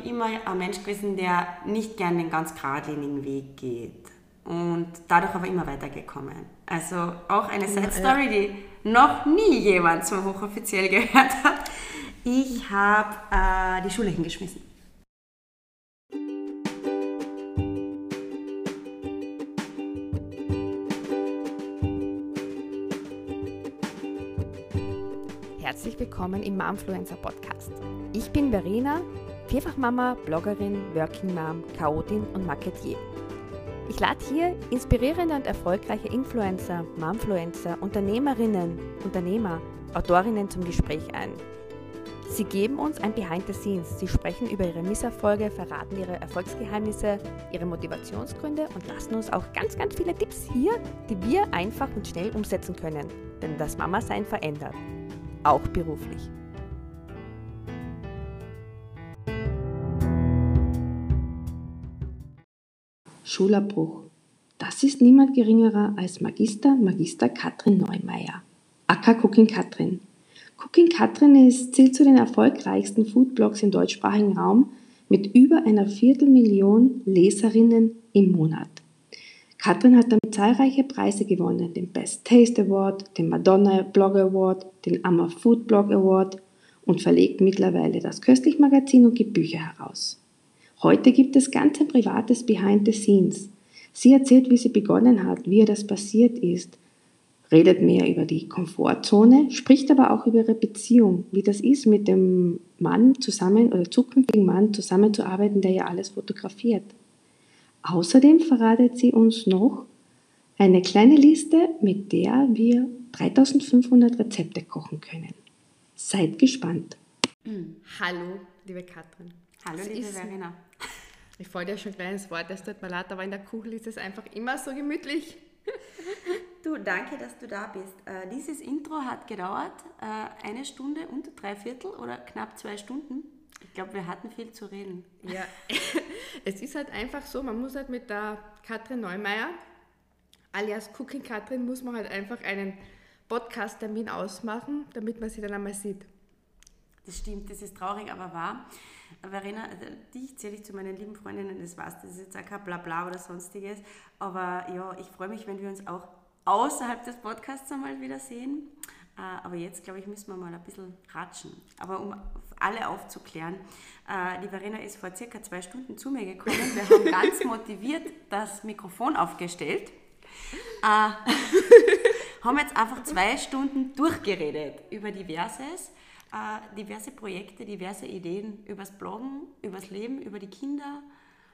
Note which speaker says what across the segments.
Speaker 1: bin immer ein Mensch gewesen, der nicht gern den ganz geradlinigen Weg geht. Und dadurch aber immer weitergekommen. Also auch eine Side Story, die noch nie jemand so hochoffiziell gehört hat. Ich habe äh, die Schule hingeschmissen.
Speaker 2: Herzlich willkommen im Momfluencer Podcast. Ich bin Verena, Vierfachmama, Bloggerin, Working Mom, Chaotin und Marketier. Ich lade hier inspirierende und erfolgreiche Influencer, Momfluencer, Unternehmerinnen, Unternehmer, Autorinnen zum Gespräch ein. Sie geben uns ein Behind the Scenes. Sie sprechen über ihre Misserfolge, verraten ihre Erfolgsgeheimnisse, ihre Motivationsgründe und lassen uns auch ganz, ganz viele Tipps hier, die wir einfach und schnell umsetzen können. Denn das Mama-Sein verändert. Auch beruflich.
Speaker 3: Schulabbruch. Das ist niemand geringerer als Magister, Magister Katrin Neumeier. Acker Cooking Katrin. Cooking Katrin ist, zählt zu den erfolgreichsten Foodblogs im deutschsprachigen Raum mit über einer Viertelmillion Leserinnen im Monat. Katrin hat damit zahlreiche Preise gewonnen, den Best Taste Award, den Madonna Blog Award, den Amma Food Blog Award und verlegt mittlerweile das Köstlich Magazin und gibt Bücher heraus. Heute gibt es ganz ein privates Behind the Scenes. Sie erzählt, wie sie begonnen hat, wie ihr das passiert ist, redet mehr über die Komfortzone, spricht aber auch über ihre Beziehung, wie das ist, mit dem Mann zusammen oder zukünftigen Mann zusammenzuarbeiten, der ja alles fotografiert. Außerdem verratet sie uns noch eine kleine Liste, mit der wir 3500 Rezepte kochen können. Seid gespannt.
Speaker 2: Hallo, liebe Katrin.
Speaker 1: Hallo,
Speaker 2: Das
Speaker 1: liebe Verena.
Speaker 2: Ich wollte ja schon ein kleines Wort, es tut mir leid, aber in der Kuchel ist es einfach immer so gemütlich.
Speaker 1: Du, danke, dass du da bist. Äh, dieses Intro hat gedauert, äh, eine Stunde und drei Viertel oder knapp zwei Stunden. Ich glaube, wir hatten viel zu reden.
Speaker 2: Ja, es ist halt einfach so, man muss halt mit der Katrin Neumeier, alias Cooking Katrin, muss man halt einfach einen Podcast-Termin ausmachen, damit man sie dann einmal sieht.
Speaker 1: Das stimmt, das ist traurig, aber wahr. Verena, also dich zähle ich zu meinen lieben Freundinnen, das du, das ist jetzt auch kein Blabla oder sonstiges. Aber ja, ich freue mich, wenn wir uns auch außerhalb des Podcasts einmal wiedersehen. Äh, Aber jetzt, glaube ich, müssen wir mal ein bisschen ratschen. Aber um alle aufzuklären, äh, die Verena ist vor circa zwei Stunden zu mir gekommen. Wir haben ganz motiviert das Mikrofon aufgestellt. Äh, haben jetzt einfach zwei Stunden durchgeredet über diverses, äh, diverse Projekte, diverse Ideen übers Bloggen, übers Leben, über die Kinder.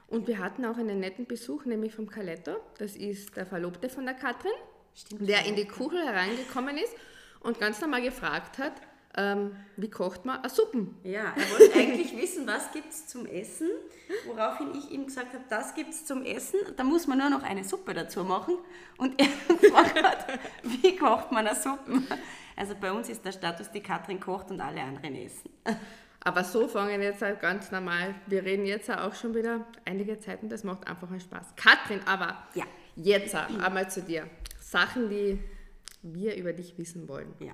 Speaker 2: Und wir hatten auch einen netten Besuch, nämlich vom Caletto. Das ist der Verlobte von der Katrin,
Speaker 1: Stimmt.
Speaker 2: der in die Kuchel hereingekommen ist und ganz normal gefragt hat, ähm, wie kocht man eine Suppen?
Speaker 1: Ja, er wollte eigentlich wissen, was gibt es zum Essen, woraufhin ich ihm gesagt habe, das gibt es zum Essen, da muss man nur noch eine Suppe dazu machen. Und er gefragt hat, wie kocht man eine Suppe? Also bei uns ist der Status, die Katrin kocht und alle anderen essen.
Speaker 2: Aber so fangen jetzt halt ganz normal. Wir reden jetzt auch schon wieder einige Zeit und das macht einfach einen Spaß. Katrin, aber
Speaker 1: Ja.
Speaker 2: jetzt einmal zu dir. Sachen, die wir über dich wissen wollen.
Speaker 1: Ja.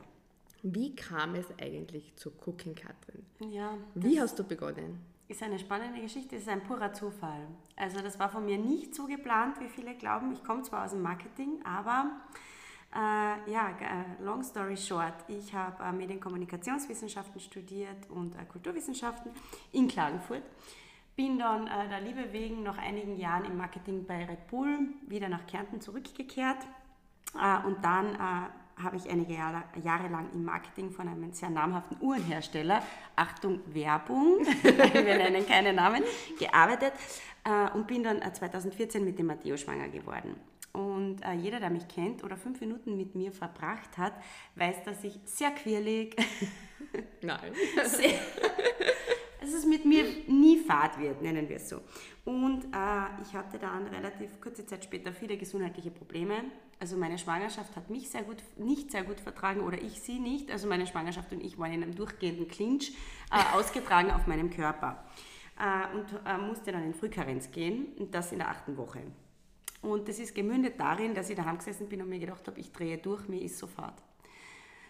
Speaker 2: Wie kam es eigentlich zu Cooking Katrin?
Speaker 1: Ja,
Speaker 2: Wie hast du begonnen?
Speaker 1: Ist eine spannende Geschichte, es ist ein purer Zufall. Also das war von mir nicht so geplant, wie viele glauben. Ich komme zwar aus dem Marketing, aber äh, ja, äh, long story short, ich habe äh, Medienkommunikationswissenschaften studiert und äh, Kulturwissenschaften in Klagenfurt. Bin dann äh, der Liebe wegen nach einigen Jahren im Marketing bei Red Bull wieder nach Kärnten zurückgekehrt und dann habe ich einige Jahre, Jahre lang im Marketing von einem sehr namhaften Uhrenhersteller, Achtung Werbung, wir nennen keine Namen, gearbeitet und bin dann äh, 2014 mit dem Matteo schwanger geworden. Und äh, jeder, der mich kennt oder fünf Minuten mit mir verbracht hat, weiß, dass ich sehr quirlig,
Speaker 2: Nein.
Speaker 1: sehr, dass es mit mir nie fad wird, nennen wir es so. Und äh, ich hatte dann relativ kurze Zeit später viele gesundheitliche Probleme. Also meine Schwangerschaft hat mich sehr gut, nicht sehr gut vertragen oder ich sie nicht. Also meine Schwangerschaft und ich waren in einem durchgehenden Clinch äh, ausgetragen auf meinem Körper. Äh, und äh, musste dann in Frühkarenz gehen und das in der achten Woche. Und das ist gemündet darin, dass ich daheim gesessen bin und mir gedacht habe, ich drehe durch, mir ist sofort.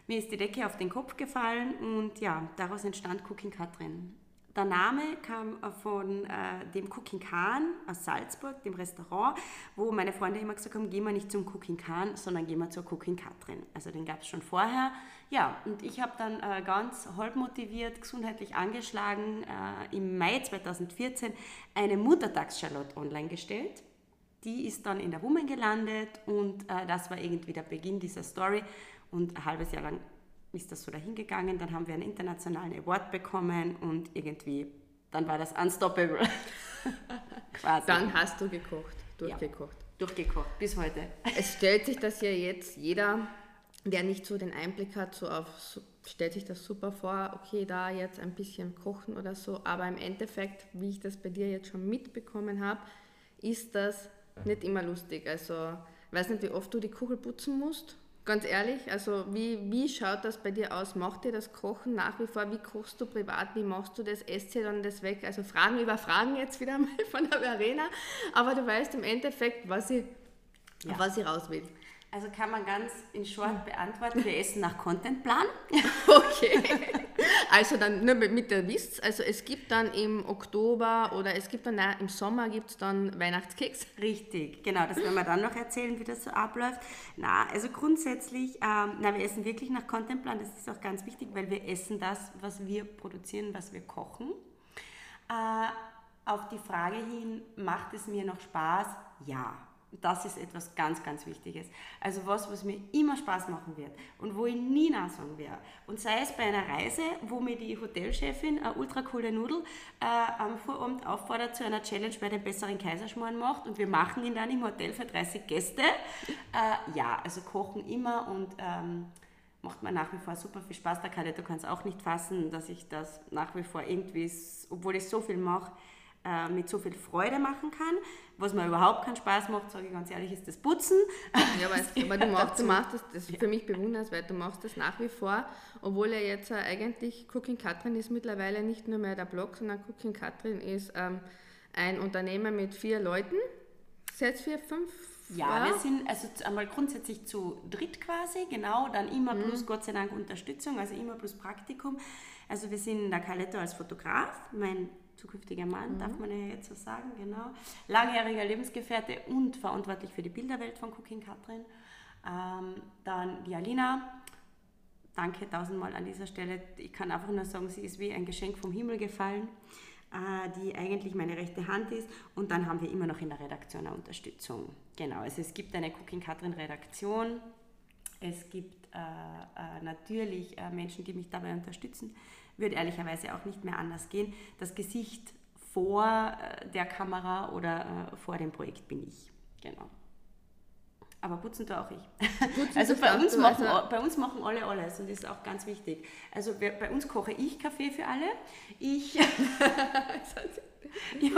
Speaker 1: Mir ist die Decke auf den Kopf gefallen und ja, daraus entstand Cooking Katrin. der Name kam von äh, dem Cooking Khan aus Salzburg, dem Restaurant, wo meine Freunde immer gesagt haben, gehen wir nicht zum Cooking Khan, sondern gehen wir zur Cooking Katrin. Also den gab es schon vorher. Ja, und ich habe dann äh, ganz halb motiviert, gesundheitlich angeschlagen, äh, im Mai 2014 eine Muttertags-Charlotte online gestellt. Die ist dann in der Woman gelandet und äh, das war irgendwie der Beginn dieser Story. Und ein halbes Jahr lang ist das so dahingegangen. Dann haben wir einen internationalen Award bekommen und irgendwie, dann war das unstoppable.
Speaker 2: Quasi. Dann hast du gekocht, durchgekocht. Ja,
Speaker 1: durchgekocht, bis heute.
Speaker 2: Es stellt sich das ja jetzt jeder, der nicht so den Einblick hat, so auf, stellt sich das super vor, okay, da jetzt ein bisschen kochen oder so, aber im Endeffekt, wie ich das bei dir jetzt schon mitbekommen habe, ist das nicht immer lustig. Also, ich weiß nicht, wie oft du die Kuchel putzen musst Ganz ehrlich, also wie, wie schaut das bei dir aus? Macht dir das Kochen nach wie vor? Wie kochst du privat? Wie machst du das? Esst ihr dann das weg? Also Fragen über Fragen jetzt wieder mal von der Verena. Aber du weißt im Endeffekt, was ich, ja. was ich raus will.
Speaker 1: Also kann man ganz in Short beantworten, wir essen nach Contentplan.
Speaker 2: Okay. Also dann nur mit der Wisst, also es gibt dann im Oktober oder es gibt dann im Sommer gibt es dann Weihnachtskeks.
Speaker 1: Richtig, genau, das werden wir dann noch erzählen, wie das so abläuft. Na, also grundsätzlich, ähm, na, wir essen wirklich nach Contentplan, das ist auch ganz wichtig, weil wir essen das, was wir produzieren, was wir kochen. Äh, auf die Frage hin, macht es mir noch Spaß? Ja das ist etwas ganz, ganz Wichtiges. Also was, was mir immer Spaß machen wird und wo ich nie nachsagen werde. Und sei es bei einer Reise, wo mir die Hotelchefin eine ultra coole Nudel äh, am Vorabend auffordert zu einer Challenge bei den besseren Kaiserschmarrn macht und wir machen ihn dann im Hotel für 30 Gäste. Äh, ja, also kochen immer und ähm, macht mir nach wie vor super viel Spaß. Da kann ich, du kannst auch nicht fassen, dass ich das nach wie vor irgendwie, obwohl ich so viel mache, äh, mit so viel Freude machen kann. Was mir überhaupt keinen Spaß macht, sage ich ganz ehrlich, ist das Putzen.
Speaker 2: Ja, aber, es, aber du, machst, du machst das, das ist für mich bewundernswert, du machst das nach wie vor, obwohl ja jetzt äh, eigentlich Cooking Katrin ist mittlerweile nicht nur mehr der Blog, sondern Cooking Katrin ist ähm, ein Unternehmen mit vier Leuten, sechs, vier, fünf,
Speaker 1: ja, wir sind also einmal grundsätzlich zu dritt quasi, genau, dann immer mhm. plus Gott sei Dank Unterstützung, also immer plus Praktikum. Also wir sind der Carletto als Fotograf, mein zukünftiger Mann, mhm. darf man ja jetzt so sagen, genau. Langjähriger Lebensgefährte und verantwortlich für die Bilderwelt von Cooking Katrin. Ähm, dann die Alina. Danke tausendmal an dieser Stelle. Ich kann einfach nur sagen, sie ist wie ein Geschenk vom Himmel gefallen, äh, die eigentlich meine rechte Hand ist. Und dann haben wir immer noch in der Redaktion eine Unterstützung. Genau, also es gibt eine Cooking Katrin Redaktion. Es gibt äh, äh, natürlich äh, Menschen, die mich dabei unterstützen würde ehrlicherweise auch nicht mehr anders gehen. Das Gesicht vor äh, der Kamera oder äh, vor dem Projekt bin ich. Genau. Aber putzen tue auch ich. Putzen also bei uns, machen, also bei uns machen alle alles und das ist auch ganz wichtig. Also bei uns koche ich Kaffee für alle. Ich, ja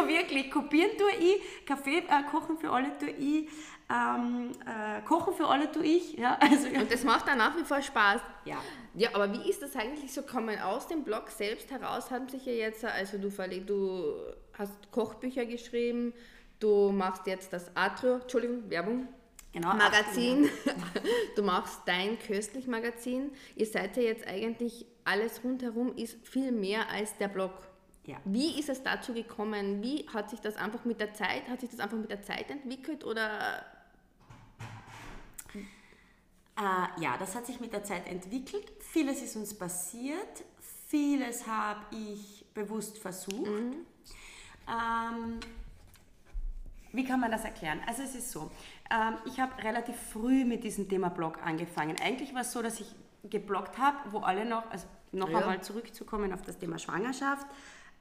Speaker 1: wirklich, kopieren tue ich, Kaffee äh, kochen für alle tue ich, ähm, äh, kochen für alle tue ich. Ja,
Speaker 2: also, und das macht dann nach wie vor Spaß. Ja. Ja, aber wie ist das eigentlich so kommen aus dem Blog selbst heraus? Haben sich ja jetzt, also du, du hast Kochbücher geschrieben, du machst jetzt das Atrio, Entschuldigung, Werbung, Genau, Magazin. Du machst dein köstlich Magazin. Ihr seid ja jetzt eigentlich alles rundherum ist viel mehr als der Blog. Ja. Wie ist es dazu gekommen? Wie hat sich das einfach mit der Zeit, hat sich das einfach mit der Zeit entwickelt oder?
Speaker 1: Äh, ja, das hat sich mit der Zeit entwickelt. Vieles ist uns passiert, vieles habe ich bewusst versucht. Mhm. Ähm, wie kann man das erklären? Also es ist so, ähm, ich habe relativ früh mit diesem Thema Blog angefangen. Eigentlich war es so, dass ich gebloggt habe, wo alle noch, also noch ja. einmal zurückzukommen auf das Thema Schwangerschaft.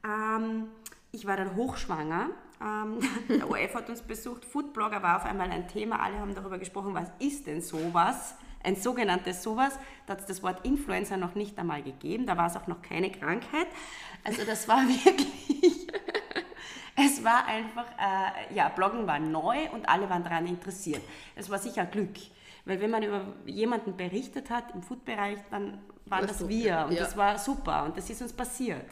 Speaker 1: Ähm, ich war dann hochschwanger. Ähm, der OF hat uns besucht. Foodblogger war auf einmal ein Thema. Alle haben darüber gesprochen, was ist denn sowas? Ein sogenanntes sowas. Da hat es das Wort Influencer noch nicht einmal gegeben. Da war es auch noch keine Krankheit. Also das war wirklich es war einfach, äh, ja, Bloggen war neu und alle waren daran interessiert. Es war sicher Glück. Weil wenn man über jemanden berichtet hat im Food-Bereich, dann waren das, das wir und ja. das war super und das ist uns passiert.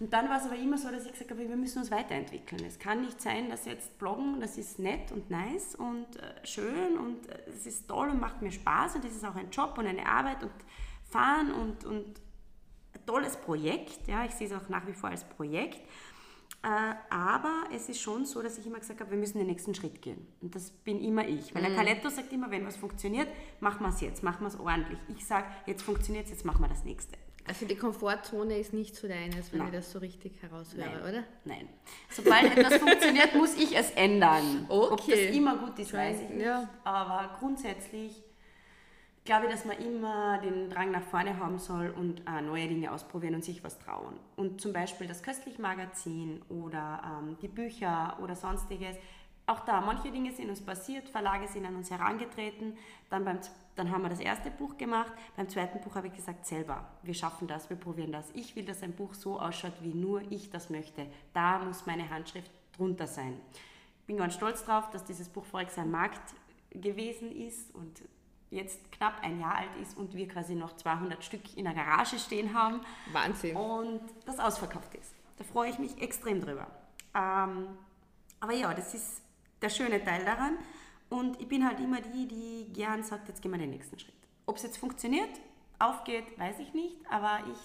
Speaker 1: Und dann war es aber immer so, dass ich gesagt habe, wir müssen uns weiterentwickeln. Es kann nicht sein, dass jetzt Bloggen, das ist nett und nice und äh, schön und äh, es ist toll und macht mir Spaß und das ist auch ein Job und eine Arbeit und Fahren und, und ein tolles Projekt, ja, ich sehe es auch nach wie vor als Projekt. Äh, aber es ist schon so, dass ich immer gesagt habe, wir müssen den nächsten Schritt gehen. Und das bin immer ich. Weil der Caletto sagt immer, wenn was funktioniert, machen wir es jetzt, machen wir es ordentlich. Ich sage, jetzt funktioniert es, jetzt machen wir das nächste.
Speaker 2: Also die Komfortzone ist nicht so deines, wenn Nein. ich das so richtig heraushöre,
Speaker 1: Nein.
Speaker 2: oder?
Speaker 1: Nein. Sobald etwas funktioniert, muss ich es ändern. Okay. Ob das immer gut ist, weiß ich nicht. Ja. Aber grundsätzlich glaube ich, dass man immer den Drang nach vorne haben soll und äh, neue Dinge ausprobieren und sich was trauen. Und zum Beispiel das Köstlich-Magazin oder ähm, die Bücher oder sonstiges. Auch da, manche Dinge sind uns passiert, Verlage sind an uns herangetreten. Dann, beim, dann haben wir das erste Buch gemacht. Beim zweiten Buch habe ich gesagt, selber, wir schaffen das, wir probieren das. Ich will, dass ein Buch so ausschaut, wie nur ich das möchte. Da muss meine Handschrift drunter sein. Ich bin ganz stolz darauf, dass dieses Buch voriges Jahr Markt gewesen ist und jetzt knapp ein Jahr alt ist und wir quasi noch 200 Stück in der Garage stehen haben.
Speaker 2: Wahnsinn.
Speaker 1: Und das ausverkauft ist. Da freue ich mich extrem drüber. Ähm, aber ja, das ist der schöne Teil daran. Und ich bin halt immer die, die gern sagt, jetzt gehen wir den nächsten Schritt. Ob es jetzt funktioniert, aufgeht, weiß ich nicht, aber ich...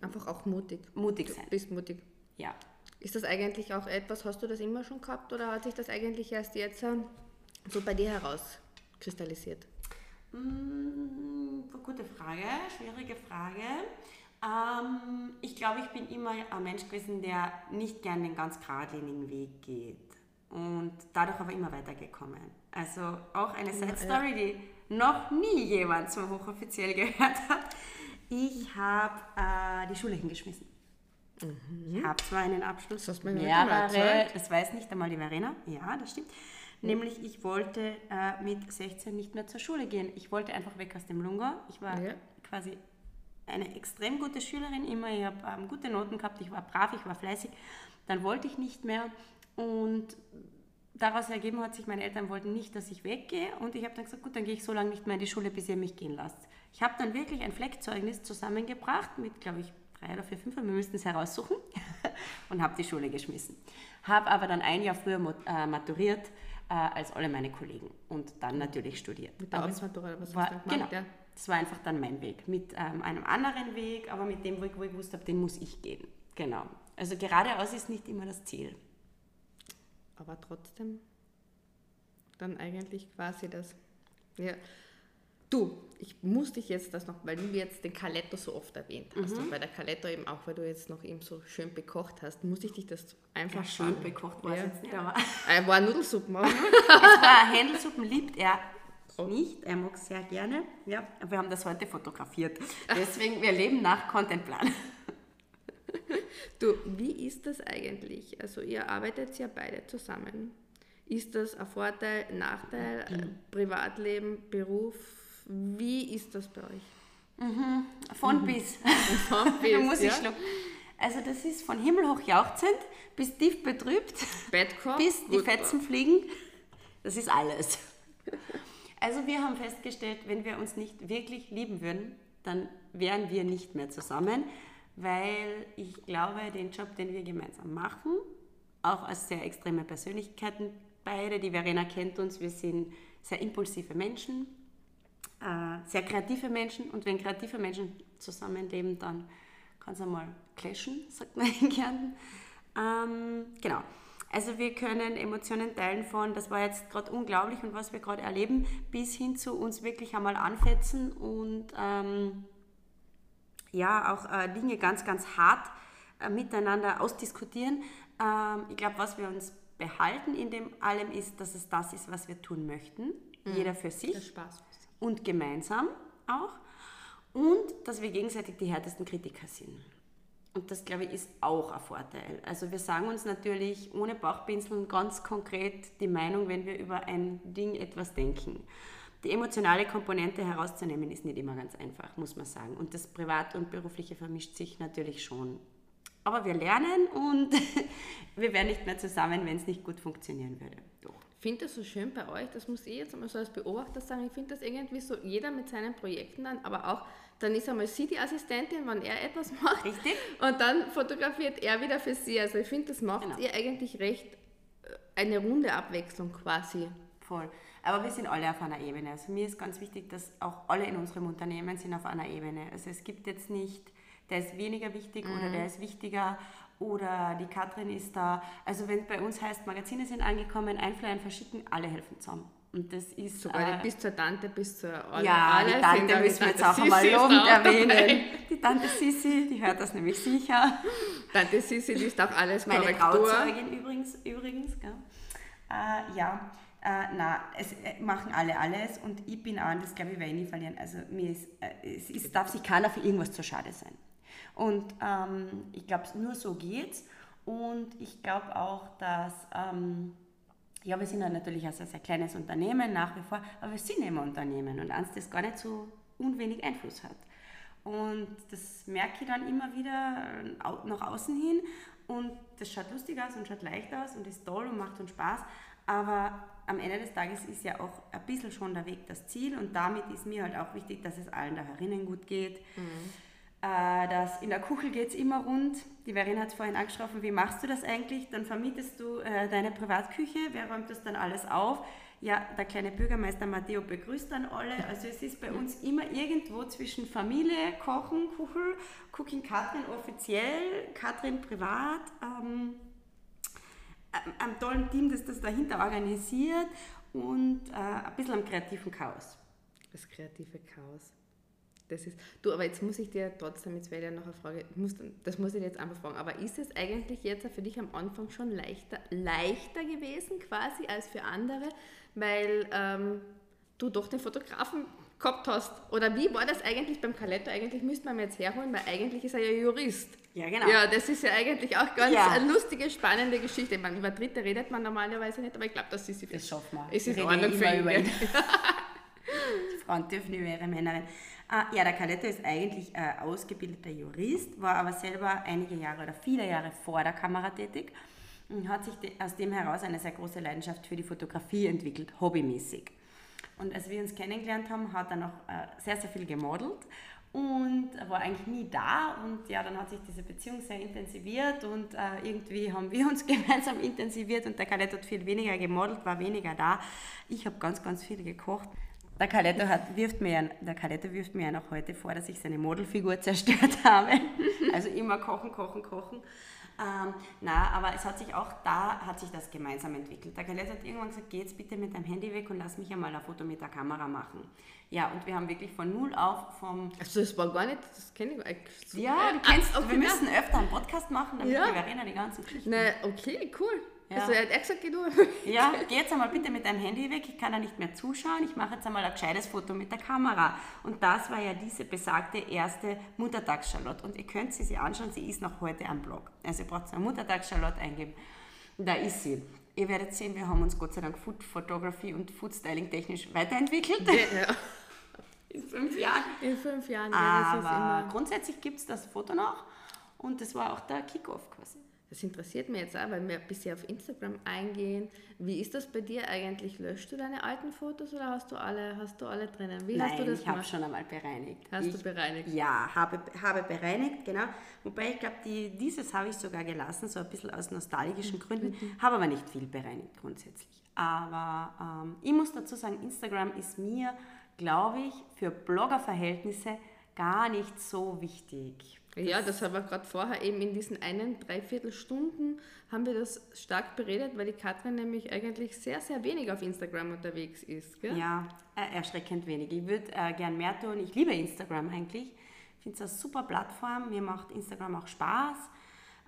Speaker 2: Einfach auch mutig.
Speaker 1: Mutig sein.
Speaker 2: Du bist mutig.
Speaker 1: Ja.
Speaker 2: Ist das eigentlich auch etwas, hast du das immer schon gehabt oder hat sich das eigentlich erst jetzt so bei dir herauskristallisiert?
Speaker 1: Mmh, gute Frage, schwierige Frage. Ähm, ich glaube, ich bin immer ein Mensch gewesen, der nicht gern den ganz geradlinigen Weg geht und dadurch aber immer weitergekommen. Also auch eine Side Story, die noch nie jemand so hochoffiziell gehört hat. Ich habe äh, die Schule hingeschmissen. Mhm. Ich habe zwar einen Abschluss,
Speaker 2: das
Speaker 1: mehrere, das weiß nicht einmal die Verena, ja, das stimmt. Nämlich, ich wollte äh, mit 16 nicht mehr zur Schule gehen. Ich wollte einfach weg aus dem Lunga. Ich war ja. quasi eine extrem gute Schülerin immer. Ich habe ähm, gute Noten gehabt, ich war brav, ich war fleißig. Dann wollte ich nicht mehr und daraus ergeben hat sich, meine Eltern wollten nicht, dass ich weggehe und ich habe dann gesagt, gut, dann gehe ich so lange nicht mehr in die Schule, bis ihr mich gehen lasst. Ich habe dann wirklich ein Fleckzeugnis zusammengebracht mit, glaube ich, drei oder vier, fünf, wir müssten es heraussuchen und habe die Schule geschmissen. Habe aber dann ein Jahr früher äh, maturiert äh, als alle meine Kollegen und dann natürlich studiert.
Speaker 2: Mit der Arbeitsmatura, was
Speaker 1: war, hast du gemacht? Genau, ja. das war einfach dann mein Weg. Mit ähm, einem anderen Weg, aber mit dem, wo ich, wo ich gewusst habe, den muss ich gehen. Genau. Also geradeaus ist nicht immer das Ziel.
Speaker 2: Aber trotzdem dann eigentlich quasi das. Ja. Du, ich muss dich jetzt das noch, weil du jetzt den Caletto so oft erwähnt hast mhm. und bei der Caletto eben auch, weil du jetzt noch eben so schön bekocht hast, muss ich dich das einfach ja,
Speaker 1: schön bekocht war ja. jetzt nicht, aber
Speaker 2: äh, war Nudelsuppen
Speaker 1: es war Händelsuppen liebt er nicht, er mag sehr gerne. Ja, wir haben das heute fotografiert. Deswegen wir leben nach Contentplan.
Speaker 2: Du, wie ist das eigentlich? Also ihr arbeitet ja beide zusammen. Ist das ein Vorteil, Nachteil, mhm. Privatleben, Beruf? Wie ist das bei euch?
Speaker 1: Mhm. Von mhm. bis.
Speaker 2: Von bis.
Speaker 1: da muss ich schlucken. Also das ist von himmelhoch jauchzend bis tief betrübt,
Speaker 2: Bettkorb,
Speaker 1: bis die Fetzen fliegen. Das ist alles. Also wir haben festgestellt, wenn wir uns nicht wirklich lieben würden, dann wären wir nicht mehr zusammen, weil ich glaube, den Job, den wir gemeinsam machen, auch als sehr extreme Persönlichkeiten, beide, die Verena kennt uns, wir sind sehr impulsive Menschen, äh, sehr kreative Menschen und wenn kreative Menschen zusammenleben, dann kann es einmal clashen, sagt man in Kärnten. Ähm, genau. Also wir können Emotionen teilen von, das war jetzt gerade unglaublich und was wir gerade erleben, bis hin zu uns wirklich einmal anfetzen und ähm, ja auch äh, Dinge ganz, ganz hart äh, miteinander ausdiskutieren. Ähm, ich glaube, was wir uns behalten in dem allem ist, dass es das ist, was wir tun möchten. Mhm. Jeder für sich. Und gemeinsam auch. Und dass wir gegenseitig die härtesten Kritiker sind. Und das, glaube ich, ist auch ein Vorteil. Also wir sagen uns natürlich ohne Bauchpinseln ganz konkret die Meinung, wenn wir über ein Ding etwas denken. Die emotionale Komponente herauszunehmen ist nicht immer ganz einfach, muss man sagen. Und das Private und Berufliche vermischt sich natürlich schon. Aber wir lernen und wir wären nicht mehr zusammen, wenn es nicht gut funktionieren würde.
Speaker 2: Doch. Ich finde das so schön bei euch, das muss ich jetzt einmal so als Beobachter sagen, ich finde das irgendwie so, jeder mit seinen Projekten dann, aber auch, dann ist einmal sie die Assistentin, wenn er etwas macht.
Speaker 1: Richtig.
Speaker 2: Und dann fotografiert er wieder für sie. Also ich finde, das macht genau. ihr eigentlich recht äh, eine runde Abwechslung quasi.
Speaker 1: Voll. Aber wir sind alle auf einer Ebene. Also mir ist ganz wichtig, dass auch alle in unserem Unternehmen sind auf einer Ebene. Also es gibt jetzt nicht der ist weniger wichtig mhm. oder der ist wichtiger oder die Katrin ist da. Also wenn es bei uns heißt, Magazine sind angekommen, einflyen, verschicken, alle helfen zusammen. Und das ist.
Speaker 2: Sogar äh, bis zur Tante, bis zur
Speaker 1: Alle, Ja, alle die Tante müssen wir jetzt auch einmal lobend erwähnen. Dabei. Die Tante Sissi, die hört das nämlich sicher.
Speaker 2: Tante Sissi, die ist auch alles
Speaker 1: Meine Korrektur. Trauzeugin übrigens, übrigens gell? Äh, ja, äh, na, es äh, machen alle alles und ich bin und das glaube ich, werde ich nie verlieren. Also mir ist, äh, es, es darf sich keiner für irgendwas zu schade sein. Und ähm, ich glaube, nur so geht's. Und ich glaube auch, dass ähm, ja, wir sind ja natürlich ein sehr, sehr kleines Unternehmen nach wie vor, aber wir sind immer Unternehmen und eins, das gar nicht so unwenig Einfluss hat. Und das merke ich dann immer wieder nach außen hin und das schaut lustig aus und schaut leicht aus und ist toll und macht uns Spaß, aber am Ende des Tages ist ja auch ein bisschen schon der Weg das Ziel und damit ist mir halt auch wichtig, dass es allen da herinnen gut geht. Mhm äh, dass in der Kuchel geht es immer rund. Die Verena hat es vorhin angesprochen, wie machst du das eigentlich? Dann vermietest du äh, deine Privatküche, wer räumt das dann alles auf? Ja, der kleine Bürgermeister Matteo begrüßt dann alle. Also es ist bei uns immer irgendwo zwischen Familie, Kochen, Kuchel, Cooking Katrin offiziell, Katrin privat, ähm, einem tollen Team, das das dahinter organisiert und äh, ein bisschen am kreativen Chaos.
Speaker 2: Das kreative Chaos. Das ist, du, aber jetzt muss ich dir trotzdem, jetzt werde ich noch eine Frage, muss, das muss ich jetzt einfach fragen, aber ist es eigentlich jetzt für dich am Anfang schon leichter, leichter gewesen quasi als für andere, weil ähm, du doch den Fotografen gehabt hast? Oder wie war das eigentlich beim Kaletto? Eigentlich müsste man ihn jetzt herholen, weil eigentlich ist er ja Jurist.
Speaker 1: Ja, genau.
Speaker 2: Ja, das ist ja eigentlich auch ganz ja. eine lustige, spannende Geschichte. Ich meine, über Dritte redet man normalerweise nicht, aber ich glaube, das ist sie
Speaker 1: Das schaffen wir.
Speaker 2: Es ist in Ordnung für ihn.
Speaker 1: Frauen dürfen über ihre Männerin. Ah, ja, der Caletto ist eigentlich äh, ausgebildeter Jurist, war aber selber einige Jahre oder viele Jahre vor der Kamera tätig und hat sich aus dem heraus eine sehr große Leidenschaft für die Fotografie entwickelt, hobbymäßig. Und als wir uns kennengelernt haben, hat er noch äh, sehr, sehr viel gemodelt und war eigentlich nie da. Und ja, dann hat sich diese Beziehung sehr intensiviert und äh, irgendwie haben wir uns gemeinsam intensiviert und der Kalett hat viel weniger gemodelt, war weniger da. Ich habe ganz, ganz viel gekocht. Der Caletto, hat, wirft mir der Caletto wirft mir ja noch heute vor, dass ich seine Modelfigur zerstört habe. Also immer kochen, kochen, kochen. Ähm, na, aber es hat sich auch da hat sich das gemeinsam entwickelt. Der Caletto hat irgendwann gesagt, geh jetzt bitte mit deinem Handy weg und lass mich einmal ein Foto mit der Kamera machen. Ja, und wir haben wirklich von null auf vom...
Speaker 2: Also das war gar nicht, das kenne ich eigentlich.
Speaker 1: Ja, du kennst, ah, okay, wir müssen öfter einen Podcast machen, damit ja. die Verena die ganzen Geschichten...
Speaker 2: Na, okay, cool. Ja. Also er hat gesagt, geh du.
Speaker 1: Ja, geh jetzt einmal bitte mit deinem Handy weg, ich kann da nicht mehr zuschauen, ich mache jetzt einmal ein gescheites Foto mit der Kamera. Und das war ja diese besagte erste Muttertags-Charlotte. Und ihr könnt sie sich anschauen, sie ist noch heute am Blog. Also ihr braucht eine Muttertags-Charlotte eingeben. Da ist sie. Ihr werdet sehen, wir haben uns Gott sei Dank Food Photography und Food Styling technisch weiterentwickelt. Ja, ja. In fünf Jahren.
Speaker 2: In fünf Jahren,
Speaker 1: ja, das ist immer. Grundsätzlich gibt es das Foto noch und das war auch der Kickoff quasi.
Speaker 2: Das interessiert mich jetzt auch, weil wir bisschen auf Instagram eingehen. Wie ist das bei dir eigentlich? Löschst du deine alten Fotos oder hast du alle, hast du alle drinnen? Wie
Speaker 1: Nein,
Speaker 2: hast du das
Speaker 1: ich habe schon einmal bereinigt.
Speaker 2: Hast
Speaker 1: ich,
Speaker 2: du bereinigt?
Speaker 1: Ja, habe, habe bereinigt, genau. Wobei ich glaube, die, dieses habe ich sogar gelassen, so ein bisschen aus nostalgischen Gründen. Mhm. Habe aber nicht viel bereinigt grundsätzlich. Aber ähm, ich muss dazu sagen, Instagram ist mir, glaube ich, für Bloggerverhältnisse gar nicht so wichtig
Speaker 2: ja, das haben wir gerade vorher eben in diesen einen Dreiviertelstunden haben wir das stark beredet, weil die Katrin nämlich eigentlich sehr, sehr wenig auf Instagram unterwegs ist. Gell?
Speaker 1: Ja, erschreckend wenig. Ich würde äh, gern mehr tun. Ich liebe Instagram eigentlich. Ich finde es eine super Plattform. Mir macht Instagram auch Spaß.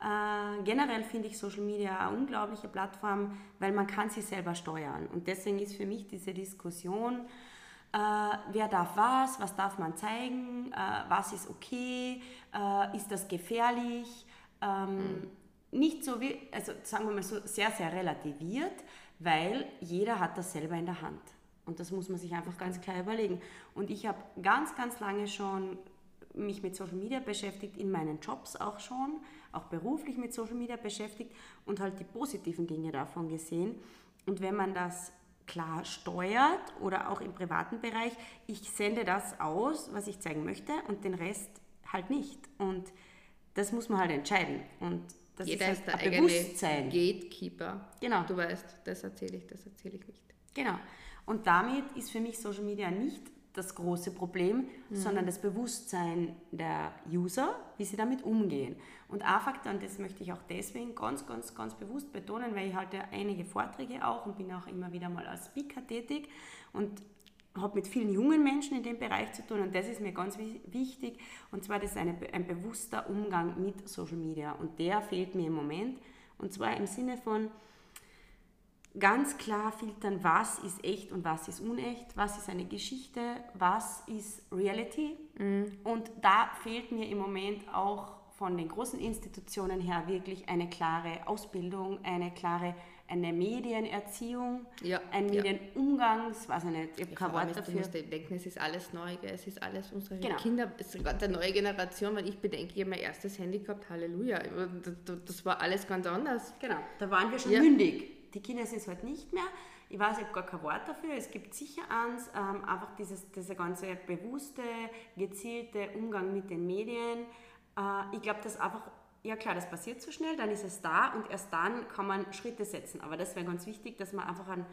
Speaker 1: Äh, generell finde ich Social Media eine unglaubliche Plattform, weil man kann sie selber steuern. Und deswegen ist für mich diese Diskussion, äh, wer darf was, was darf man zeigen, äh, was ist okay, äh, ist das gefährlich. Ähm, mhm. Nicht so wie, also sagen wir mal so, sehr, sehr relativiert, weil jeder hat das selber in der Hand. Und das muss man sich einfach ganz klar überlegen. Und ich habe ganz, ganz lange schon mich mit Social Media beschäftigt, in meinen Jobs auch schon, auch beruflich mit Social Media beschäftigt und halt die positiven Dinge davon gesehen. Und wenn man das klar steuert oder auch im privaten Bereich, ich sende das aus, was ich zeigen möchte und den Rest halt nicht. Und das muss man halt entscheiden. Und das
Speaker 2: Jeder
Speaker 1: ist,
Speaker 2: halt ist der ein Bewusstsein. Gatekeeper.
Speaker 1: Genau.
Speaker 2: Du weißt, das erzähle ich, das erzähle ich nicht.
Speaker 1: Genau. Und damit ist für mich Social Media nicht das große Problem, mhm. sondern das Bewusstsein der User, wie sie damit umgehen. Und A-Faktor, und das möchte ich auch deswegen ganz, ganz, ganz bewusst betonen, weil ich halte einige Vorträge auch und bin auch immer wieder mal als Speaker tätig und habe mit vielen jungen Menschen in dem Bereich zu tun und das ist mir ganz wichtig und zwar das ist eine, ein bewusster Umgang mit Social Media und der fehlt mir im Moment und zwar im Sinne von, ganz klar filtern, was ist echt und was ist unecht, was ist eine Geschichte, was ist Reality. Mhm. Und da fehlt mir im Moment auch von den großen Institutionen her wirklich eine klare Ausbildung, eine klare eine Medienerziehung, ja, ein Medienumgangs, ja. weiß ich nicht, ich habe kein
Speaker 2: Wort dafür. Du musst denken, es ist alles neu, es ist alles unsere genau. Kinder, es ist gerade eine neue Generation, weil ich bedenke, ich habe mein erstes Handy gehabt, Halleluja, das war alles ganz anders.
Speaker 1: Genau, da waren wir schon ja. mündig die Kinder sind es halt nicht mehr. Ich weiß, ich habe gar kein Wort dafür. Es gibt sicher eins, ähm, einfach dieses, dieser ganze bewusste, gezielte Umgang mit den Medien. Äh, ich glaube, dass einfach, ja klar, das passiert so schnell, dann ist es da und erst dann kann man Schritte setzen. Aber das wäre ganz wichtig, dass man einfach an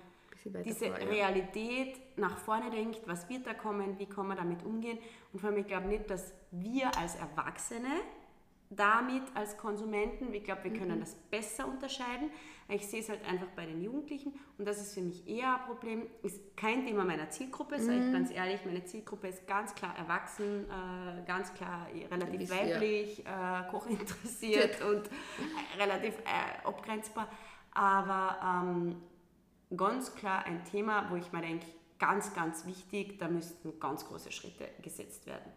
Speaker 1: diese vor, ja. Realität nach vorne denkt, was wird da kommen, wie kann man damit umgehen. Und vor allem, ich glaube nicht, dass wir als Erwachsene damit als Konsumenten, ich glaube, wir können mhm. das besser unterscheiden. Ich sehe es halt einfach bei den Jugendlichen und das ist für mich eher ein Problem. Ist kein Thema meiner Zielgruppe, mhm. sage ich ganz ehrlich. Meine Zielgruppe ist ganz klar erwachsen, äh, ganz klar relativ ist, weiblich, ja. äh, kochinteressiert und äh, relativ äh, abgrenzbar. Aber ähm, ganz klar ein Thema, wo ich mir denke, ganz, ganz wichtig, da müssten ganz große Schritte gesetzt werden.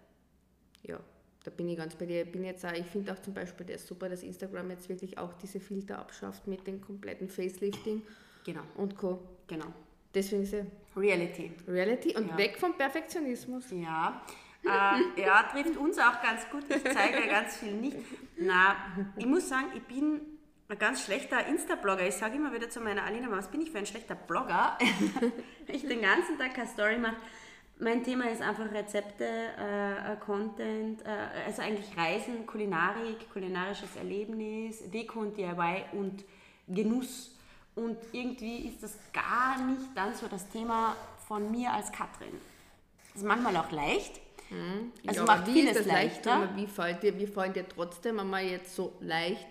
Speaker 2: Ja, da bin ich ganz bei dir. Ich, bin jetzt auch, ich finde auch zum Beispiel das super, dass Instagram jetzt wirklich auch diese Filter abschafft mit dem kompletten Facelifting
Speaker 1: genau.
Speaker 2: und Co.
Speaker 1: Genau.
Speaker 2: Deswegen ist
Speaker 1: Reality.
Speaker 2: Reality und ja. weg vom Perfektionismus.
Speaker 1: Ja. äh, ja, trifft uns auch ganz gut. Ich zeige ganz viel nicht. Na, ich muss sagen, ich bin ein ganz schlechter Insta-Blogger. Ich sage immer wieder zu meiner Alina, was bin ich für ein schlechter Blogger? ich den ganzen Tag keine Story mache. Mein Thema ist einfach Rezepte, äh, Content, äh, also eigentlich Reisen, Kulinarik, kulinarisches Erlebnis, Deko und DIY und Genuss. Und irgendwie ist das gar nicht dann so das Thema von mir als Katrin. Das ist manchmal auch leicht.
Speaker 2: Mhm. Also ja, macht vieles ist leichter. Leicht, wie, fällt dir, wie fallen dir trotzdem einmal jetzt so leicht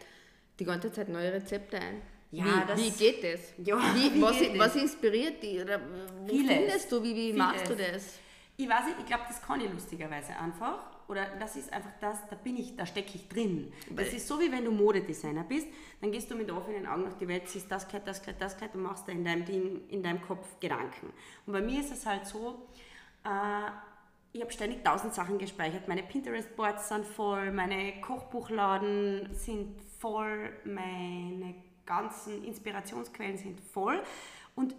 Speaker 2: die ganze Zeit neue Rezepte ein? Ja, wie, das, wie geht das? Ja, wie, was, geht was inspiriert dich? Oder wo Vieles. findest du, wie, wie machst du das?
Speaker 1: Ich weiß nicht, ich glaube, das kann ich lustigerweise einfach. Oder das ist einfach das, da bin ich, da stecke ich drin. Weil das ist so, wie wenn du Modedesigner bist, dann gehst du mit offenen Augen auf die Welt, siehst das Kleid, das Kleid, das Kleid und machst da in deinem Ding, in deinem Kopf Gedanken. Und bei mir ist es halt so, äh, ich habe ständig tausend Sachen gespeichert. Meine Pinterest-Boards sind voll, meine Kochbuchladen sind voll, meine ganzen Inspirationsquellen sind voll. Und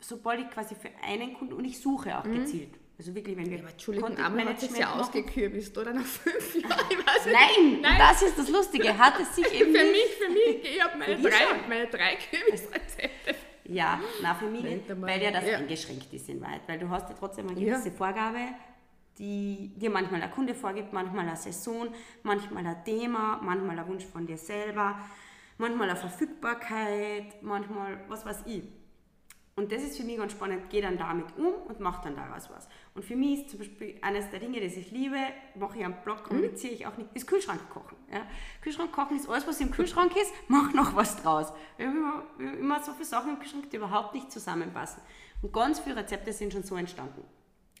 Speaker 1: sobald ich quasi für einen Kunden, und ich suche auch mhm. gezielt. Also wirklich, wenn wir. Ja,
Speaker 2: Entschuldigung, aber hat sich ja ausgekürbist, oder? Nach fünf Jahren.
Speaker 1: Nein, Nein, das ist das Lustige. Hat es sich eben.
Speaker 2: für mich, für mich, ich habe meine, drei, meine drei Kürbisrezepte.
Speaker 1: Ja, na für mich, weil ja das ja. eingeschränkt ist in Weit. Weil du hast ja trotzdem eine gewisse ja. Vorgabe, die dir manchmal der Kunde vorgibt, manchmal eine Saison, manchmal ein Thema, manchmal ein Wunsch von dir selber manchmal eine Verfügbarkeit, manchmal was weiß ich. Und das ist für mich ganz spannend, gehe dann damit um und mache dann daraus was. Und für mich ist zum Beispiel eines der Dinge, das ich liebe, mache ich am Blog, mhm. kommuniziere ich auch nicht, ist Kühlschrank kochen. Ja? Kühlschrank kochen ist alles, was im Kühlschrank ist, mach noch was draus. Wir haben immer, wir haben immer so viele Sachen im Kühlschrank, die überhaupt nicht zusammenpassen. Und ganz viele Rezepte sind schon so entstanden.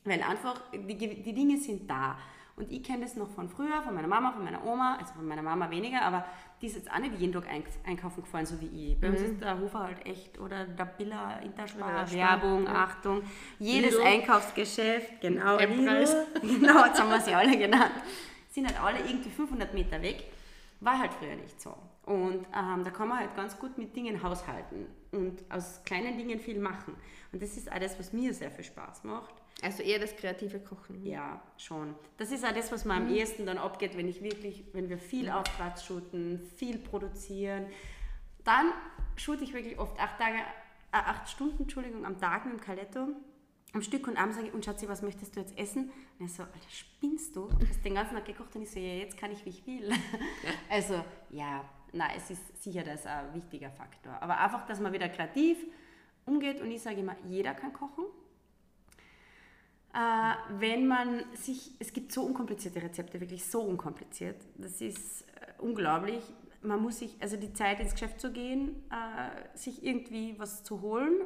Speaker 1: Weil einfach, die, die Dinge sind da. Und ich kenne das noch von früher, von meiner Mama, von meiner Oma, also von meiner Mama weniger, aber die ist jetzt auch nicht jeden Tag einkaufen gefallen, so wie ich. Bei mhm. uns ist der Hofer halt echt oder der Billa, Interspar, Werbung, ja. Achtung, jedes Lido. Einkaufsgeschäft, genau, genau, jetzt haben wir sie alle genannt, sind halt alle irgendwie 500 Meter weg. War halt früher nicht so. Und ähm, da kann man halt ganz gut mit Dingen haushalten und aus kleinen Dingen viel machen. Und das ist alles, was mir sehr viel Spaß macht.
Speaker 2: Also eher das kreative Kochen.
Speaker 1: Ja, schon. Das ist auch das, was mir am mhm. ehesten dann abgeht, wenn ich wirklich, wenn wir viel mhm. Auftrag shooten, viel produzieren. Dann shoote ich wirklich oft acht Tage, äh, acht Stunden, Entschuldigung, am Tag mit dem Caletto am Stück und abends sage ich, und Schatzi, was möchtest du jetzt essen? Und er so, Alter, spinnst du? Du hast den ganzen Tag gekocht und ich so, ja, jetzt kann ich, wie ich will. also, ja, nein, es ist sicher das ein wichtiger Faktor. Aber einfach, dass man wieder kreativ umgeht und ich sage immer, jeder kann kochen wenn man sich, es gibt so unkomplizierte Rezepte, wirklich so unkompliziert. Das ist äh, unglaublich. Man muss sich, also die Zeit ins Geschäft zu gehen, äh, sich irgendwie was zu holen,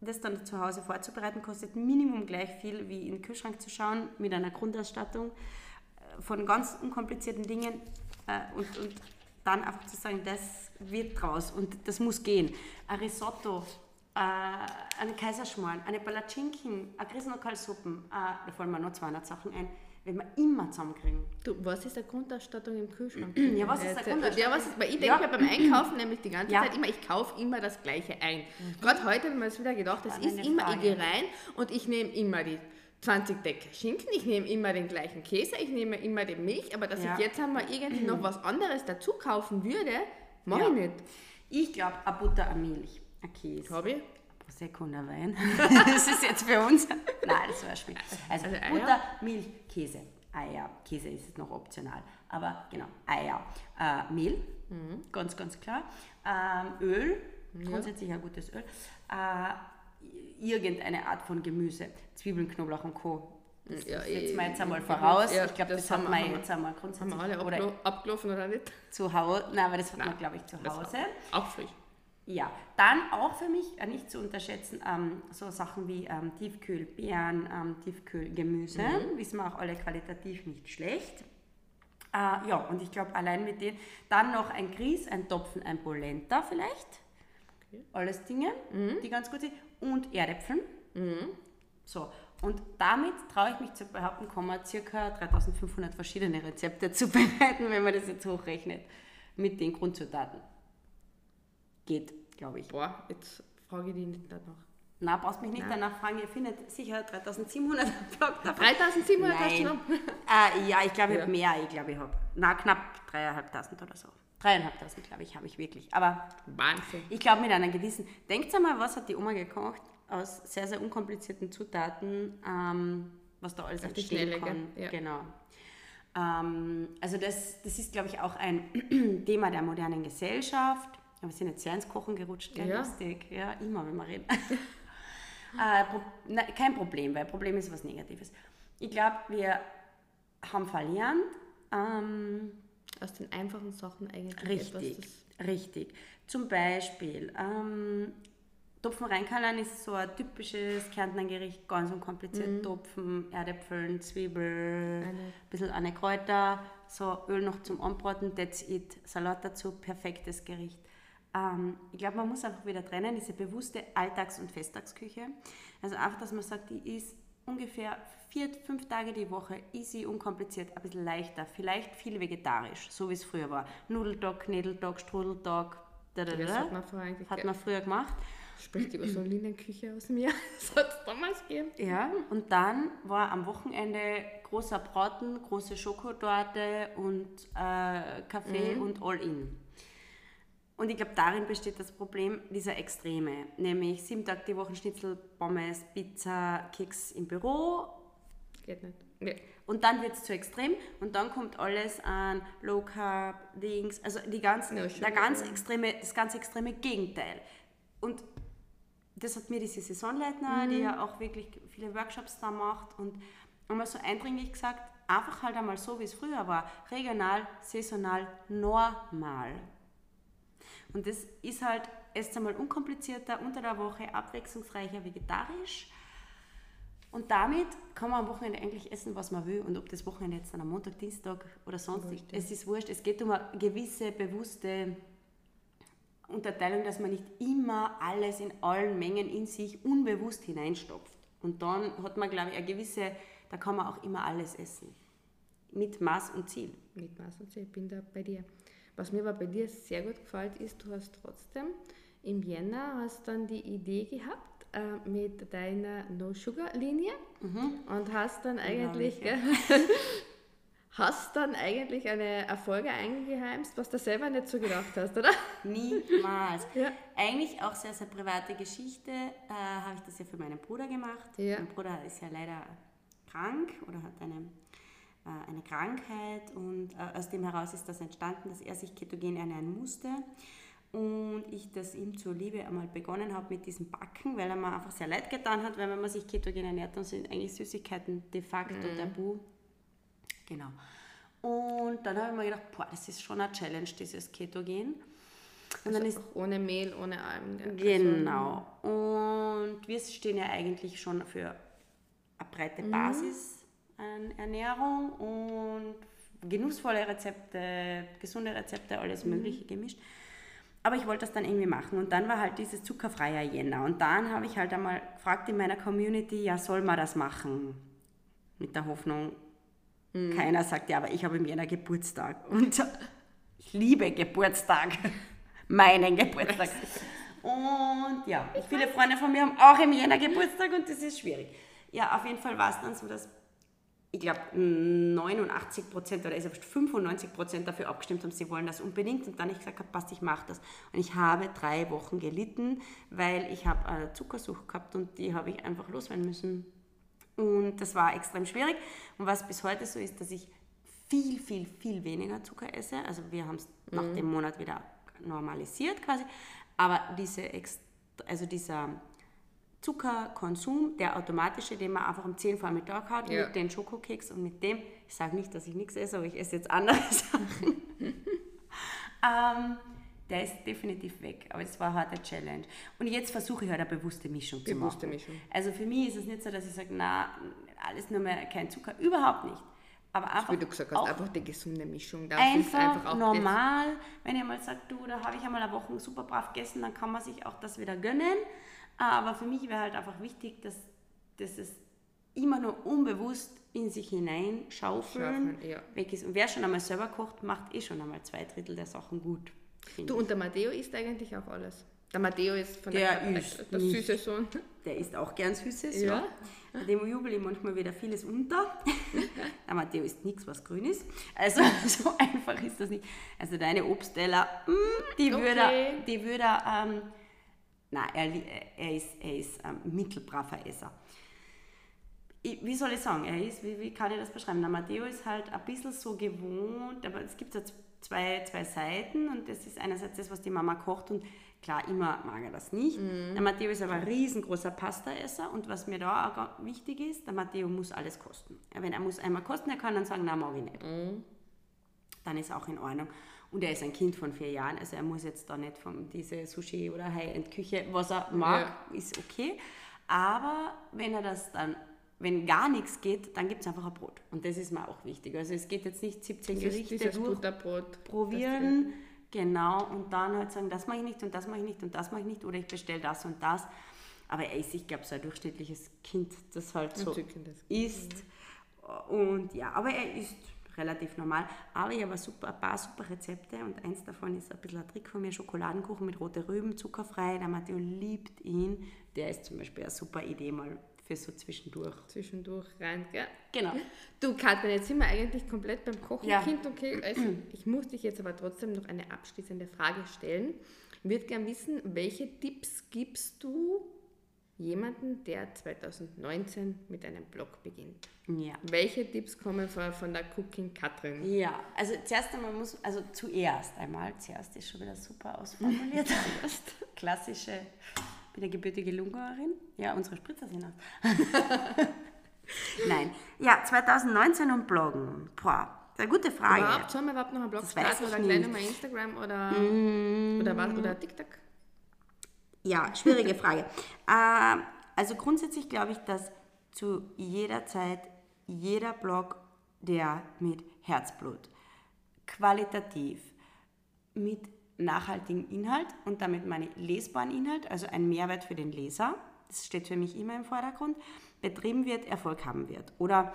Speaker 1: das dann zu Hause vorzubereiten, kostet Minimum gleich viel wie in den Kühlschrank zu schauen mit einer Grundausstattung äh, von ganz unkomplizierten Dingen äh, und, und dann einfach zu sagen, das wird draus und das muss gehen. Ein Risotto äh, eine Kaiserschmarrn, eine Palatschinken, eine Griesenlocalsuppen, äh, da fallen mir noch 200 Sachen ein, wenn wir immer zusammenkriegen.
Speaker 2: Du, was ist eine Grundausstattung im Kühlschrank?
Speaker 1: ja, was ist eine Grundausstattung?
Speaker 2: Ja, was ist, weil ich denke ja. beim Einkaufen nämlich die ganze ja. Zeit immer, ich kaufe immer das Gleiche ein. Mhm. Gerade heute haben wir es wieder gedacht, das ist immer, Frage. ich gehe rein und ich nehme immer die 20 Deckel Schinken, ich nehme immer den gleichen Käse, ich nehme immer die Milch, aber dass ja. ich jetzt einmal irgendwie noch was anderes dazu kaufen würde, mache ich nicht.
Speaker 1: Ich glaube, eine Butter, eine Milch. Käse.
Speaker 2: Habe ich?
Speaker 1: Prosecco und Wein. das ist jetzt für uns. Nein, das war schwierig. Also, also Butter, Milch, Käse. Eier. Käse ist noch optional. Aber genau, Eier. Äh, Mehl, mhm. ganz, ganz klar. Ähm, Öl, grundsätzlich ein gutes Öl. Äh, irgendeine Art von Gemüse. Zwiebeln, Knoblauch und Co. Das ja, setzen wir jetzt einmal voraus.
Speaker 2: Ja, ich glaube, das, das haben wir jetzt einmal
Speaker 1: grundsätzlich. Haben wir
Speaker 2: alle abgelaufen oder nicht?
Speaker 1: Zu Hause. Nein, aber das hat man, glaube ich, zu Hause.
Speaker 2: Auch frisch.
Speaker 1: Ja, dann auch für mich äh, nicht zu unterschätzen, ähm, so Sachen wie ähm, Tiefkühlbeeren, ähm, Tiefkühlgemüse, mhm. wissen wir auch alle qualitativ nicht schlecht. Äh, ja, und ich glaube, allein mit denen, dann noch ein Grieß, ein Topfen, ein Polenta vielleicht, okay. alles Dinge, mhm. die ganz gut sind, und Erdäpfeln. Mhm. So, und damit traue ich mich zu behaupten, kann man ca. 3500 verschiedene Rezepte zubereiten, wenn man das jetzt hochrechnet, mit den Grundzutaten geht, glaube ich.
Speaker 2: Boah, jetzt frage ich dich nicht danach.
Speaker 1: Nein, brauchst mich nicht Nein. danach fragen. Ihr findet sicher 3700
Speaker 2: Blog davon. 3700 hast du noch?
Speaker 1: Äh, ja, ich glaube, ich habe mehr. Ich glaube, ich habe na, knapp 3.500 oder so. 3.500, glaube ich, habe ich wirklich. Aber
Speaker 2: Wahnsinn.
Speaker 1: Ich glaube, mit einer gewissen. Denkt einmal, was hat die Oma gekocht aus sehr, sehr unkomplizierten Zutaten, ähm, was da alles auf entstehen kann. Ja. Genau. Ähm, also, das, das ist, glaube ich, auch ein Thema der modernen Gesellschaft wir sind jetzt sehr ins Kochen gerutscht, gell? Ja. lustig. Ja, immer, wenn wir reden. äh, Pro na, kein Problem, weil Problem ist was Negatives. Ich glaube, wir haben verlernt. Ähm,
Speaker 2: Aus den einfachen Sachen eigentlich.
Speaker 1: Richtig, etwas, richtig. Zum Beispiel, ähm, Topfen reinkalern ist so ein typisches Kärntner Gericht, ganz unkompliziert. Mhm. Topfen, Erdäpfeln, Zwiebel, ein bisschen eine Kräuter, so Öl noch zum Anbraten, that's it. Salat dazu, perfektes Gericht. Ähm, ich glaube, man muss einfach wieder trennen, diese bewusste Alltags- und Festtagsküche. Also einfach, dass man sagt, die ist ungefähr vier, fünf Tage die Woche, easy, unkompliziert, ein bisschen leichter, vielleicht viel vegetarisch, so wie es früher war. Nudeltag, Knädeltag, Strudeltag, da, da, da. Das hat man, früher, hat man früher gemacht.
Speaker 2: Spricht über so eine Linienküche aus mir. Das hat es damals gegeben.
Speaker 1: Ja, und dann war am Wochenende großer Braten, große Schokotorte und äh, Kaffee mhm. und All-In. Und ich glaube, darin besteht das Problem dieser Extreme, nämlich sieben Tage die Woche Schnitzel, Pommes, Pizza, Keks im Büro.
Speaker 2: Geht nicht. Nee.
Speaker 1: Und dann wird es zu extrem und dann kommt alles an Low Carb, Dings, also die ganzen, ja, der ganz extreme, das ganz extreme Gegenteil. Und das hat mir diese Saisonleitner, mhm. die ja auch wirklich viele Workshops da macht und einmal so eindringlich gesagt, einfach halt einmal so, wie es früher war, regional, saisonal, normal. Und das ist halt erst einmal unkomplizierter, unter der Woche abwechslungsreicher, vegetarisch. Und damit kann man am Wochenende eigentlich essen, was man will. Und ob das Wochenende jetzt dann am Montag, Dienstag oder sonst ist, es ist wurscht. Es geht um eine gewisse bewusste Unterteilung, dass man nicht immer alles in allen Mengen in sich unbewusst hineinstopft. Und dann hat man, glaube ich, eine gewisse, da kann man auch immer alles essen. Mit Maß und Ziel.
Speaker 2: Mit Maß und Ziel, ich bin da bei dir. Was mir aber bei dir sehr gut gefällt, ist, du hast trotzdem im Jänner hast dann die Idee gehabt äh, mit deiner No-Sugar-Linie mhm. und hast dann eigentlich ja, hast dann eigentlich eine Erfolge eingeheimst, was du selber nicht so gedacht hast, oder?
Speaker 1: Niemals. ja. Eigentlich auch sehr, sehr private Geschichte. Äh, Habe ich das ja für meinen Bruder gemacht. Ja. Mein Bruder ist ja leider krank oder hat eine eine Krankheit und äh, aus dem heraus ist das entstanden, dass er sich ketogen ernähren musste. und ich das ihm zur Liebe einmal begonnen habe mit diesem Backen, weil er mir einfach sehr leid getan hat, weil wenn man sich ketogen ernährt, dann sind eigentlich Süßigkeiten de facto mhm. tabu. Genau. Und dann habe ich mir gedacht, boah, das ist schon eine Challenge, dieses Ketogen.
Speaker 2: Und also dann ist ohne Mehl, ohne Algen.
Speaker 1: Genau. Und wir stehen ja eigentlich schon für eine breite mhm. Basis an Ernährung und genussvolle Rezepte, gesunde Rezepte, alles mhm. Mögliche gemischt. Aber ich wollte das dann irgendwie machen. Und dann war halt dieses zuckerfreie Jänner. Und dann habe ich halt einmal gefragt in meiner Community, ja, soll man das machen? Mit der Hoffnung, mhm. keiner sagt, ja, aber ich habe im Jänner Geburtstag. Und ich liebe Geburtstag. Meinen Geburtstag. Und ja, viele Freunde von mir haben auch im Jänner Geburtstag und das ist schwierig. Ja, auf jeden Fall war es dann so, dass ich glaube, 89 Prozent oder 95 Prozent dafür abgestimmt haben, sie wollen das unbedingt. Und dann ich gesagt habe, passt, ich mache das. Und ich habe drei Wochen gelitten, weil ich habe eine Zuckersucht gehabt und die habe ich einfach loswerden müssen. Und das war extrem schwierig. Und was bis heute so ist, dass ich viel, viel, viel weniger Zucker esse. Also wir haben es mhm. nach dem Monat wieder normalisiert quasi. Aber diese, also dieser Zuckerkonsum, der automatische, den man einfach um 10 vor Mittag hat, ja. mit den Schokokeks und mit dem, ich sage nicht, dass ich nichts esse, aber ich esse jetzt andere Sachen, ähm, der ist definitiv weg. Aber es war eine harte Challenge. Und jetzt versuche ich halt eine bewusste Mischung bewusste zu machen. Mischung. Also für mich ist es nicht so, dass ich sage, na, alles nur mehr kein Zucker, überhaupt nicht. Aber einfach,
Speaker 2: wie du gesagt hast, einfach die gesunde Mischung.
Speaker 1: Das einfach, einfach normal, wenn ihr mal sagt, du, da habe ich einmal eine Woche super brav gegessen, dann kann man sich auch das wieder gönnen. Aber für mich wäre halt einfach wichtig, dass, dass es immer nur unbewusst in sich hinein schaufeln, ja. weg ist. Und wer schon einmal selber kocht, macht eh schon einmal zwei Drittel der Sachen gut.
Speaker 2: Du, und der Matteo isst eigentlich auch alles. Der Matteo ist von
Speaker 1: der, der, ist
Speaker 2: der süße Sohn.
Speaker 1: Der isst auch gern Süßes, ja. ja. Dem jubel ich manchmal wieder vieles unter. der Matteo isst nichts, was grün ist. Also so einfach ist das nicht. Also deine Obstteller, mm, die okay. würde, die würde ähm, Nein, er, er ist, er ist ein mittelbraver Esser. Ich, wie soll ich sagen, er ist, wie, wie kann ich das beschreiben? Der Matteo ist halt ein bisschen so gewohnt, aber es gibt ja zwei, zwei Seiten und das ist einerseits das, was die Mama kocht und klar, immer mag er das nicht. Mhm. Der Matteo ist aber ein riesengroßer Pastaesser und was mir da auch wichtig ist, der Matteo muss alles kosten. Wenn er muss einmal kosten, er kann dann sagen, nein, mag ich nicht. Mhm. Dann ist auch in Ordnung. Und er ist ein Kind von vier Jahren, also er muss jetzt da nicht von diese Sushi oder High-End-Küche, was er mag, ja. ist okay. Aber wenn er das dann, wenn gar nichts geht, dann gibt es einfach ein Brot. Und das ist mir auch wichtig. Also es geht jetzt nicht 17 das Gerichte
Speaker 2: durch, Butterbrot.
Speaker 1: probieren, genau, und dann halt sagen, das mache ich nicht und das mache ich nicht und das mache ich nicht oder ich bestelle das und das. Aber er ist, ich glaube, so ein durchschnittliches Kind, das halt so ist. Und ja, aber er ist relativ normal. Aber ich habe super, ein paar super Rezepte und eins davon ist ein bisschen ein Trick von mir, Schokoladenkuchen mit rote Rüben, zuckerfrei. Der Matteo liebt ihn. Der ist zum Beispiel eine super Idee mal für so zwischendurch.
Speaker 2: Zwischendurch rein, gell?
Speaker 1: Genau.
Speaker 2: Du, Katrin, jetzt sind wir eigentlich komplett beim Kochen. Ja. Kind, okay. Also, ich muss dich jetzt aber trotzdem noch eine abschließende Frage stellen. Ich würde gerne wissen, welche Tipps gibst du jemanden, der 2019 mit einem Blog beginnt. Ja. Welche Tipps kommen von, von der Cooking Katrin?
Speaker 1: Ja, also zuerst einmal muss, also zuerst einmal, zuerst ist schon wieder super ausformuliert. Klassische, ich bin eine gebürtige Lungarin. Ja, unsere Spritzer sind aus. Nein, ja, 2019 und Bloggen. Boah, eine gute Frage.
Speaker 2: Überhaupt, sollen wir überhaupt noch einen Blog starten oder gleich nochmal Instagram oder, mm. oder, was, oder TikTok?
Speaker 1: Ja, schwierige Frage. Äh, also grundsätzlich glaube ich, dass zu jeder Zeit jeder Blog, der mit Herzblut, qualitativ, mit nachhaltigem Inhalt und damit meine lesbaren Inhalt, also ein Mehrwert für den Leser, das steht für mich immer im Vordergrund, betrieben wird, Erfolg haben wird oder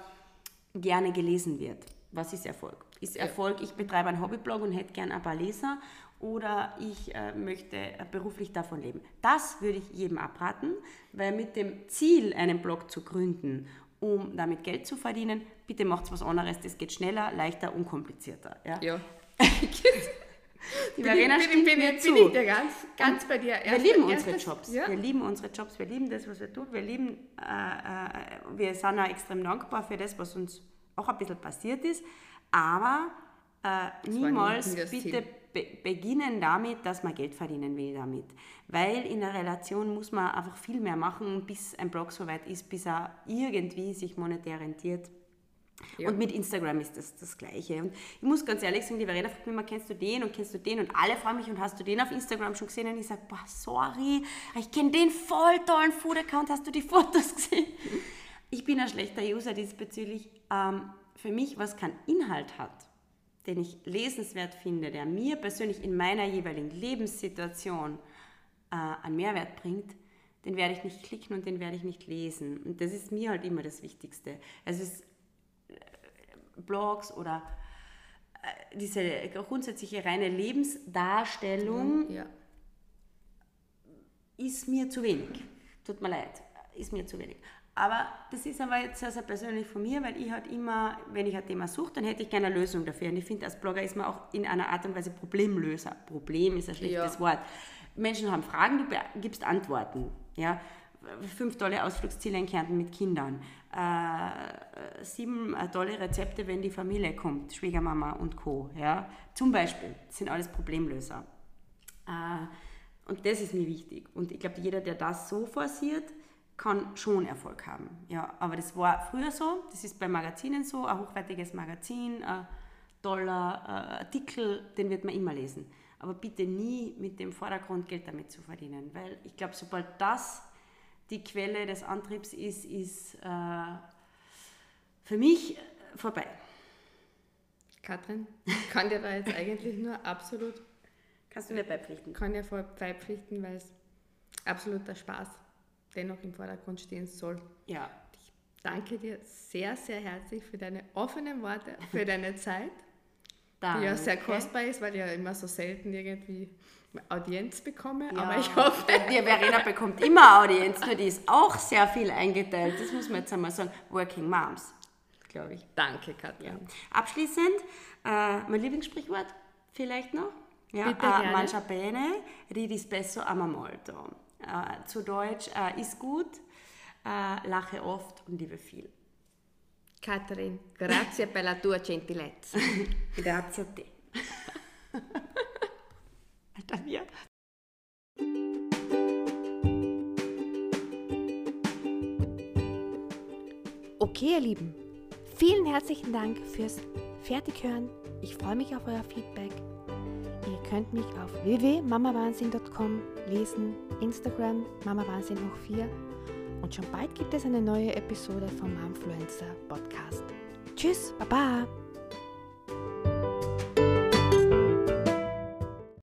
Speaker 1: gerne gelesen wird. Was ist Erfolg? Ist Erfolg, ich betreibe einen Hobbyblog und hätte gerne ein paar Leser oder ich äh, möchte beruflich davon leben. Das würde ich jedem abraten, weil mit dem Ziel, einen Blog zu gründen, um damit Geld zu verdienen, bitte macht was anderes, das geht schneller, leichter, unkomplizierter. Ja. ja.
Speaker 2: Die Verena bin, bin, bin, mir zu. bin ich dir ganz, ganz bei dir.
Speaker 1: wir lieben unsere Jobs. Ja. Wir lieben unsere Jobs. Wir lieben das, was wir tun. Wir lieben, äh, äh, wir sind auch extrem dankbar für das, was uns auch ein bisschen passiert ist. Aber äh, niemals bitte be beginnen damit, dass man Geld verdienen will damit. Weil in der Relation muss man einfach viel mehr machen, bis ein Blog so weit ist, bis er irgendwie sich monetär rentiert. Ja. Und mit Instagram ist das das Gleiche. Und ich muss ganz ehrlich sagen, die Verena fragt mich immer, kennst du den und kennst du den? Und alle fragen mich, und hast du den auf Instagram schon gesehen? Und ich sage, boah, sorry, ich kenne den voll tollen Food-Account, hast du die Fotos gesehen? Ich bin ein schlechter User diesbezüglich. Ähm, für mich, was keinen Inhalt hat, den ich lesenswert finde, der mir persönlich in meiner jeweiligen Lebenssituation äh, einen Mehrwert bringt, den werde ich nicht klicken und den werde ich nicht lesen. Und das ist mir halt immer das Wichtigste. Also es ist äh, Blogs oder äh, diese grundsätzliche reine Lebensdarstellung ja. ist mir zu wenig. Tut mir leid, ist mir zu wenig. Aber das ist aber jetzt sehr, sehr persönlich von mir, weil ich halt immer, wenn ich ein Thema suche, dann hätte ich gerne eine Lösung dafür. Und ich finde, als Blogger ist man auch in einer Art und Weise Problemlöser. Problem ist ein schlechtes ja. Wort. Menschen haben Fragen, du gibst Antworten. Ja? Fünf tolle Ausflugsziele in Kärnten mit Kindern. Äh, sieben tolle Rezepte, wenn die Familie kommt, Schwiegermama und Co. Ja? Zum Beispiel, das sind alles Problemlöser. Äh, und das ist mir wichtig. Und ich glaube, jeder, der das so forciert, kann schon Erfolg haben. Ja, aber das war früher so, das ist bei Magazinen so, ein hochwertiges Magazin, ein toller äh, Artikel, den wird man immer lesen. Aber bitte nie mit dem Vordergrund Geld damit zu verdienen, weil ich glaube, sobald das die Quelle des Antriebs ist, ist äh, für mich vorbei.
Speaker 2: Katrin, kann dir da jetzt eigentlich nur absolut.
Speaker 1: Kannst du mir beipflichten?
Speaker 2: Kann dir voll beipflichten, weil es absoluter Spaß dennoch im Vordergrund stehen soll.
Speaker 1: Ja.
Speaker 2: Ich danke dir sehr, sehr herzlich für deine offenen Worte, für deine Zeit, Danke. die ja sehr kostbar ist, weil ich ja immer so selten irgendwie Audienz bekomme, ja, aber ich hoffe...
Speaker 1: Die Verena bekommt immer Audienz, nur die ist auch sehr viel eingeteilt, das muss man jetzt einmal sagen, Working Moms, glaube ich.
Speaker 2: Danke, Katja. Ja.
Speaker 1: Abschließend, äh, mein Lieblingssprichwort vielleicht noch. Ja, Bitte äh, gerne. Mangia bene, ridis spesso ama molto. Äh, zu Deutsch, äh, ist gut, äh, lache oft und liebe viel.
Speaker 2: Katrin, grazie per la tua gentilezza.
Speaker 1: grazie a te. Alter, mir.
Speaker 2: Okay, ihr Lieben, vielen herzlichen Dank fürs Fertighören. Ich freue mich auf euer Feedback. Könnt mich auf www.mamawahnsinn.com lesen, Instagram mamawahnsinn hoch 4 und schon bald gibt es eine neue Episode vom Momfluencer Podcast. Tschüss, baba!